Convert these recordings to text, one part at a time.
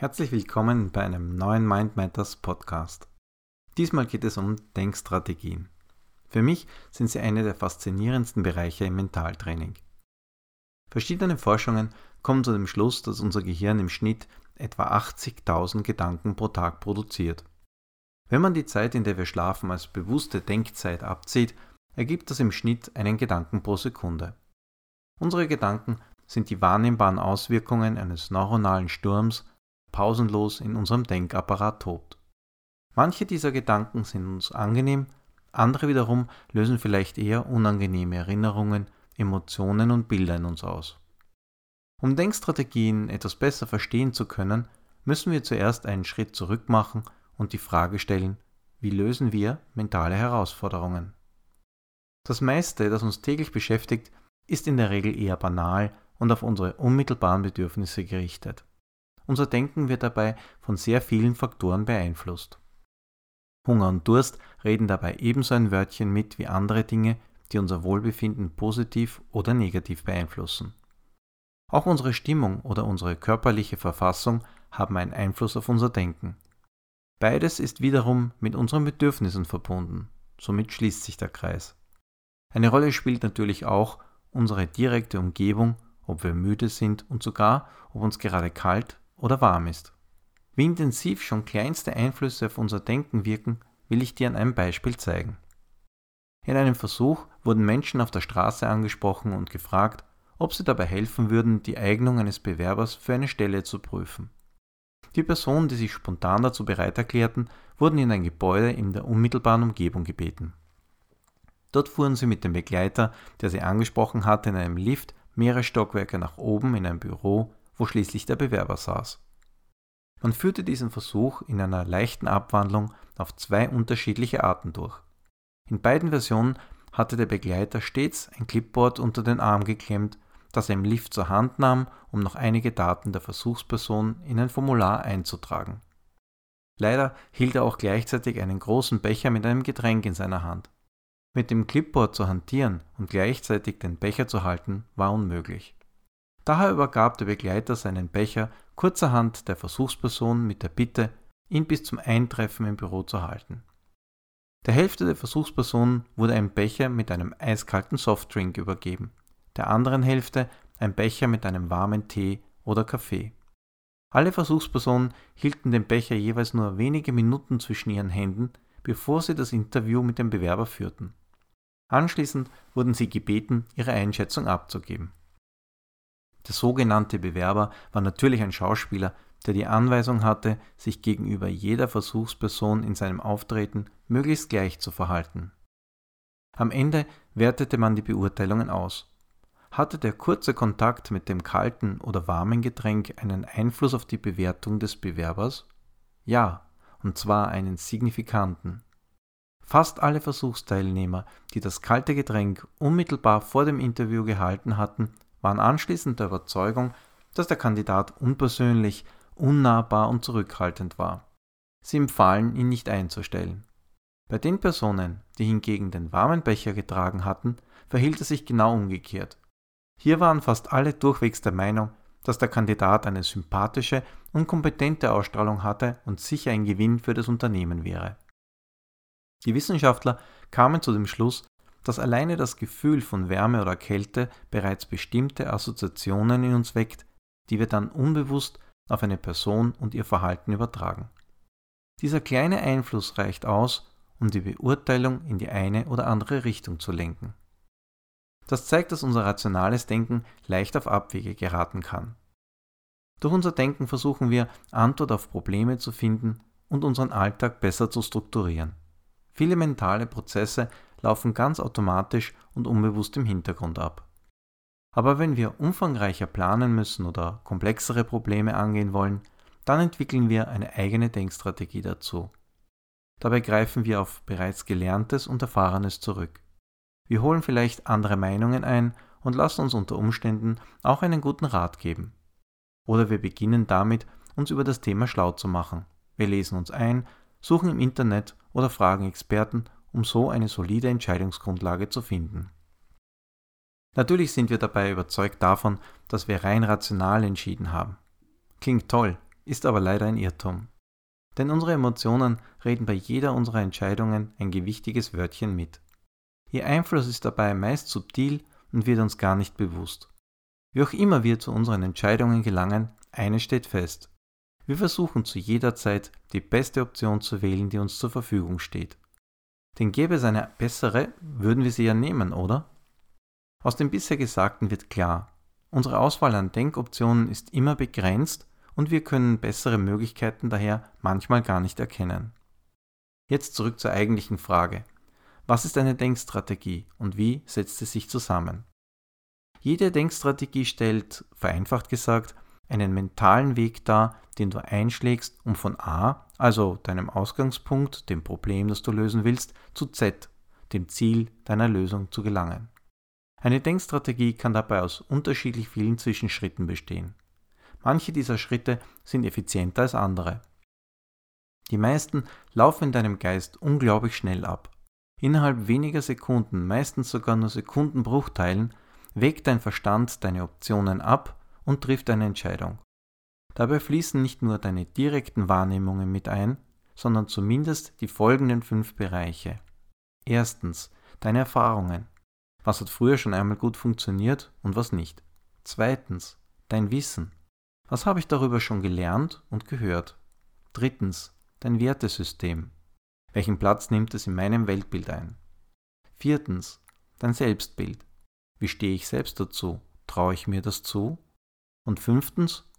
Herzlich willkommen bei einem neuen Mind Matters Podcast. Diesmal geht es um Denkstrategien. Für mich sind sie eine der faszinierendsten Bereiche im Mentaltraining. Verschiedene Forschungen kommen zu dem Schluss, dass unser Gehirn im Schnitt etwa 80.000 Gedanken pro Tag produziert. Wenn man die Zeit, in der wir schlafen, als bewusste Denkzeit abzieht, ergibt das im Schnitt einen Gedanken pro Sekunde. Unsere Gedanken sind die wahrnehmbaren Auswirkungen eines neuronalen Sturms, pausenlos in unserem Denkapparat tobt. Manche dieser Gedanken sind uns angenehm, andere wiederum lösen vielleicht eher unangenehme Erinnerungen, Emotionen und Bilder in uns aus. Um Denkstrategien etwas besser verstehen zu können, müssen wir zuerst einen Schritt zurück machen und die Frage stellen, wie lösen wir mentale Herausforderungen? Das meiste, das uns täglich beschäftigt, ist in der Regel eher banal und auf unsere unmittelbaren Bedürfnisse gerichtet. Unser Denken wird dabei von sehr vielen Faktoren beeinflusst. Hunger und Durst reden dabei ebenso ein Wörtchen mit wie andere Dinge, die unser Wohlbefinden positiv oder negativ beeinflussen. Auch unsere Stimmung oder unsere körperliche Verfassung haben einen Einfluss auf unser Denken. Beides ist wiederum mit unseren Bedürfnissen verbunden, somit schließt sich der Kreis. Eine Rolle spielt natürlich auch unsere direkte Umgebung, ob wir müde sind und sogar, ob uns gerade kalt oder warm ist. Wie intensiv schon kleinste Einflüsse auf unser Denken wirken, will ich dir an einem Beispiel zeigen. In einem Versuch wurden Menschen auf der Straße angesprochen und gefragt, ob sie dabei helfen würden, die Eignung eines Bewerbers für eine Stelle zu prüfen. Die Personen, die sich spontan dazu bereit erklärten, wurden in ein Gebäude in der unmittelbaren Umgebung gebeten. Dort fuhren sie mit dem Begleiter, der sie angesprochen hatte, in einem Lift mehrere Stockwerke nach oben in ein Büro, wo schließlich der Bewerber saß. Man führte diesen Versuch in einer leichten Abwandlung auf zwei unterschiedliche Arten durch. In beiden Versionen hatte der Begleiter stets ein Clipboard unter den Arm geklemmt, das er im Lift zur Hand nahm, um noch einige Daten der Versuchsperson in ein Formular einzutragen. Leider hielt er auch gleichzeitig einen großen Becher mit einem Getränk in seiner Hand. Mit dem Clipboard zu hantieren und gleichzeitig den Becher zu halten, war unmöglich. Daher übergab der Begleiter seinen Becher kurzerhand der Versuchsperson mit der Bitte, ihn bis zum Eintreffen im Büro zu halten. Der Hälfte der Versuchspersonen wurde ein Becher mit einem eiskalten Softdrink übergeben, der anderen Hälfte ein Becher mit einem warmen Tee oder Kaffee. Alle Versuchspersonen hielten den Becher jeweils nur wenige Minuten zwischen ihren Händen, bevor sie das Interview mit dem Bewerber führten. Anschließend wurden sie gebeten, ihre Einschätzung abzugeben. Der sogenannte Bewerber war natürlich ein Schauspieler, der die Anweisung hatte, sich gegenüber jeder Versuchsperson in seinem Auftreten möglichst gleich zu verhalten. Am Ende wertete man die Beurteilungen aus. Hatte der kurze Kontakt mit dem kalten oder warmen Getränk einen Einfluss auf die Bewertung des Bewerbers? Ja, und zwar einen signifikanten. Fast alle Versuchsteilnehmer, die das kalte Getränk unmittelbar vor dem Interview gehalten hatten, waren anschließend der Überzeugung, dass der Kandidat unpersönlich, unnahbar und zurückhaltend war. Sie empfahlen, ihn nicht einzustellen. Bei den Personen, die hingegen den warmen Becher getragen hatten, verhielt es sich genau umgekehrt. Hier waren fast alle durchwegs der Meinung, dass der Kandidat eine sympathische und kompetente Ausstrahlung hatte und sicher ein Gewinn für das Unternehmen wäre. Die Wissenschaftler kamen zu dem Schluss, dass alleine das Gefühl von Wärme oder Kälte bereits bestimmte Assoziationen in uns weckt, die wir dann unbewusst auf eine Person und ihr Verhalten übertragen. Dieser kleine Einfluss reicht aus, um die Beurteilung in die eine oder andere Richtung zu lenken. Das zeigt, dass unser rationales Denken leicht auf Abwege geraten kann. Durch unser Denken versuchen wir, Antwort auf Probleme zu finden und unseren Alltag besser zu strukturieren. Viele mentale Prozesse laufen ganz automatisch und unbewusst im Hintergrund ab. Aber wenn wir umfangreicher planen müssen oder komplexere Probleme angehen wollen, dann entwickeln wir eine eigene Denkstrategie dazu. Dabei greifen wir auf bereits Gelerntes und Erfahrenes zurück. Wir holen vielleicht andere Meinungen ein und lassen uns unter Umständen auch einen guten Rat geben. Oder wir beginnen damit, uns über das Thema schlau zu machen. Wir lesen uns ein, suchen im Internet oder fragen Experten um so eine solide Entscheidungsgrundlage zu finden. Natürlich sind wir dabei überzeugt davon, dass wir rein rational entschieden haben. Klingt toll, ist aber leider ein Irrtum. Denn unsere Emotionen reden bei jeder unserer Entscheidungen ein gewichtiges Wörtchen mit. Ihr Einfluss ist dabei meist subtil und wird uns gar nicht bewusst. Wie auch immer wir zu unseren Entscheidungen gelangen, eines steht fest. Wir versuchen zu jeder Zeit die beste Option zu wählen, die uns zur Verfügung steht. Denn gäbe es eine bessere, würden wir sie ja nehmen, oder? Aus dem bisher Gesagten wird klar, unsere Auswahl an Denkoptionen ist immer begrenzt und wir können bessere Möglichkeiten daher manchmal gar nicht erkennen. Jetzt zurück zur eigentlichen Frage. Was ist eine Denkstrategie und wie setzt sie sich zusammen? Jede Denkstrategie stellt, vereinfacht gesagt, einen mentalen Weg dar, den du einschlägst, um von A, also deinem Ausgangspunkt, dem Problem, das du lösen willst, zu Z, dem Ziel deiner Lösung zu gelangen. Eine Denkstrategie kann dabei aus unterschiedlich vielen Zwischenschritten bestehen. Manche dieser Schritte sind effizienter als andere. Die meisten laufen in deinem Geist unglaublich schnell ab. Innerhalb weniger Sekunden, meistens sogar nur Sekundenbruchteilen, wägt dein Verstand deine Optionen ab und trifft eine Entscheidung. Dabei fließen nicht nur deine direkten Wahrnehmungen mit ein, sondern zumindest die folgenden fünf Bereiche. Erstens, deine Erfahrungen. Was hat früher schon einmal gut funktioniert und was nicht? Zweitens, dein Wissen. Was habe ich darüber schon gelernt und gehört? Drittens, dein Wertesystem. Welchen Platz nimmt es in meinem Weltbild ein? Viertens, dein Selbstbild. Wie stehe ich selbst dazu? Traue ich mir das zu? Und fünftens,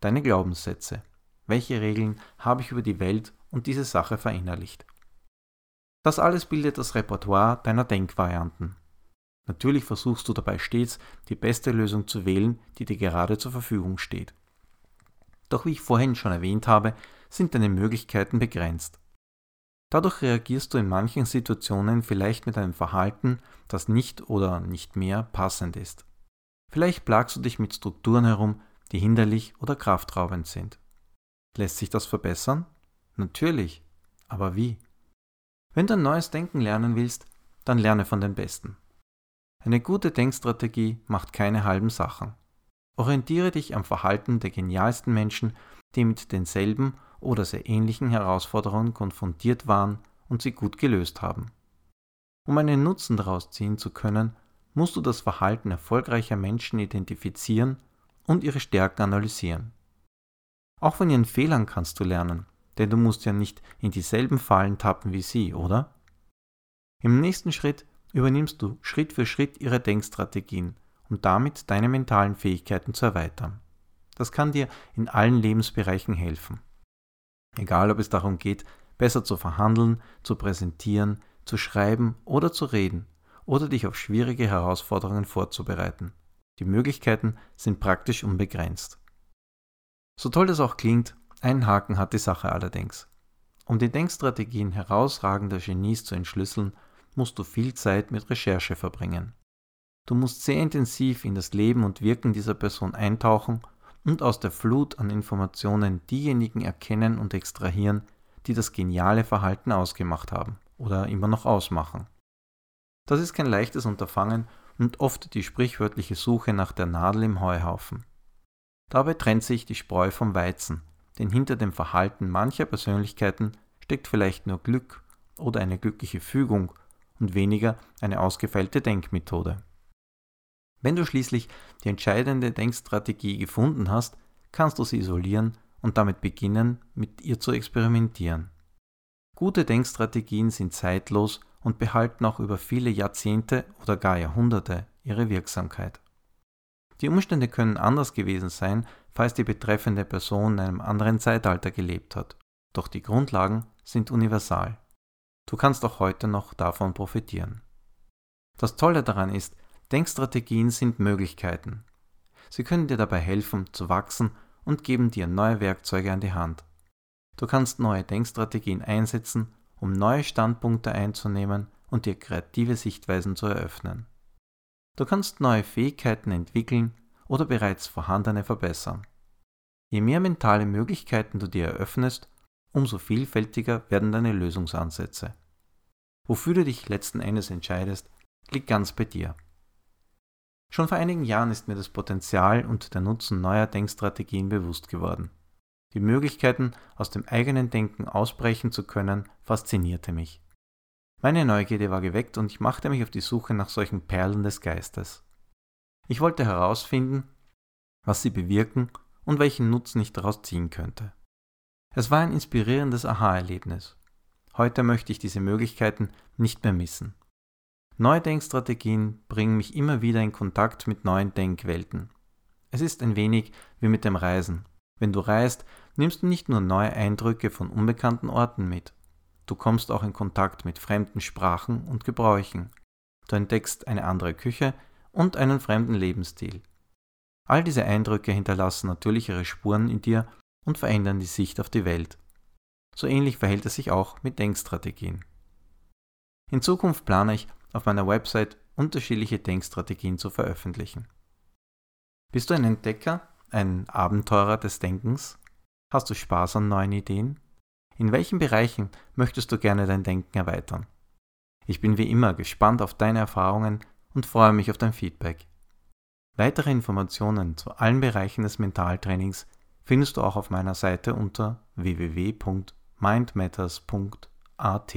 deine Glaubenssätze. Welche Regeln habe ich über die Welt und diese Sache verinnerlicht? Das alles bildet das Repertoire deiner Denkvarianten. Natürlich versuchst du dabei stets, die beste Lösung zu wählen, die dir gerade zur Verfügung steht. Doch wie ich vorhin schon erwähnt habe, sind deine Möglichkeiten begrenzt. Dadurch reagierst du in manchen Situationen vielleicht mit einem Verhalten, das nicht oder nicht mehr passend ist. Vielleicht plagst du dich mit Strukturen herum, die hinderlich oder kraftraubend sind. Lässt sich das verbessern? Natürlich. Aber wie? Wenn du ein neues Denken lernen willst, dann lerne von den Besten. Eine gute Denkstrategie macht keine halben Sachen. Orientiere dich am Verhalten der genialsten Menschen, die mit denselben oder sehr ähnlichen Herausforderungen konfrontiert waren und sie gut gelöst haben. Um einen Nutzen daraus ziehen zu können, musst du das Verhalten erfolgreicher Menschen identifizieren und ihre Stärken analysieren. Auch von ihren Fehlern kannst du lernen, denn du musst ja nicht in dieselben Fallen tappen wie sie, oder? Im nächsten Schritt übernimmst du Schritt für Schritt ihre Denkstrategien um damit deine mentalen Fähigkeiten zu erweitern. Das kann dir in allen Lebensbereichen helfen. Egal ob es darum geht, besser zu verhandeln, zu präsentieren, zu schreiben oder zu reden oder dich auf schwierige Herausforderungen vorzubereiten. Die Möglichkeiten sind praktisch unbegrenzt. So toll das auch klingt, einen Haken hat die Sache allerdings. Um die Denkstrategien herausragender Genies zu entschlüsseln, musst du viel Zeit mit Recherche verbringen. Du musst sehr intensiv in das Leben und Wirken dieser Person eintauchen und aus der Flut an Informationen diejenigen erkennen und extrahieren, die das geniale Verhalten ausgemacht haben oder immer noch ausmachen. Das ist kein leichtes Unterfangen und oft die sprichwörtliche Suche nach der Nadel im Heuhaufen. Dabei trennt sich die Spreu vom Weizen, denn hinter dem Verhalten mancher Persönlichkeiten steckt vielleicht nur Glück oder eine glückliche Fügung und weniger eine ausgefeilte Denkmethode. Wenn du schließlich die entscheidende Denkstrategie gefunden hast, kannst du sie isolieren und damit beginnen, mit ihr zu experimentieren. Gute Denkstrategien sind zeitlos und behalten auch über viele Jahrzehnte oder gar Jahrhunderte ihre Wirksamkeit. Die Umstände können anders gewesen sein, falls die betreffende Person in einem anderen Zeitalter gelebt hat, doch die Grundlagen sind universal. Du kannst auch heute noch davon profitieren. Das Tolle daran ist, Denkstrategien sind Möglichkeiten. Sie können dir dabei helfen zu wachsen und geben dir neue Werkzeuge an die Hand. Du kannst neue Denkstrategien einsetzen, um neue Standpunkte einzunehmen und dir kreative Sichtweisen zu eröffnen. Du kannst neue Fähigkeiten entwickeln oder bereits vorhandene verbessern. Je mehr mentale Möglichkeiten du dir eröffnest, umso vielfältiger werden deine Lösungsansätze. Wofür du dich letzten Endes entscheidest, liegt ganz bei dir. Schon vor einigen Jahren ist mir das Potenzial und der Nutzen neuer Denkstrategien bewusst geworden. Die Möglichkeiten, aus dem eigenen Denken ausbrechen zu können, faszinierte mich. Meine Neugierde war geweckt und ich machte mich auf die Suche nach solchen Perlen des Geistes. Ich wollte herausfinden, was sie bewirken und welchen Nutzen ich daraus ziehen könnte. Es war ein inspirierendes Aha-Erlebnis. Heute möchte ich diese Möglichkeiten nicht mehr missen. Neue Denkstrategien bringen mich immer wieder in Kontakt mit neuen Denkwelten. Es ist ein wenig wie mit dem Reisen. Wenn du reist, nimmst du nicht nur neue Eindrücke von unbekannten Orten mit. Du kommst auch in Kontakt mit fremden Sprachen und Gebräuchen. Du entdeckst eine andere Küche und einen fremden Lebensstil. All diese Eindrücke hinterlassen natürlich ihre Spuren in dir und verändern die Sicht auf die Welt. So ähnlich verhält es sich auch mit Denkstrategien. In Zukunft plane ich, auf meiner Website unterschiedliche Denkstrategien zu veröffentlichen. Bist du ein Entdecker, ein Abenteurer des Denkens? Hast du Spaß an neuen Ideen? In welchen Bereichen möchtest du gerne dein Denken erweitern? Ich bin wie immer gespannt auf deine Erfahrungen und freue mich auf dein Feedback. Weitere Informationen zu allen Bereichen des Mentaltrainings findest du auch auf meiner Seite unter www.mindmatters.at.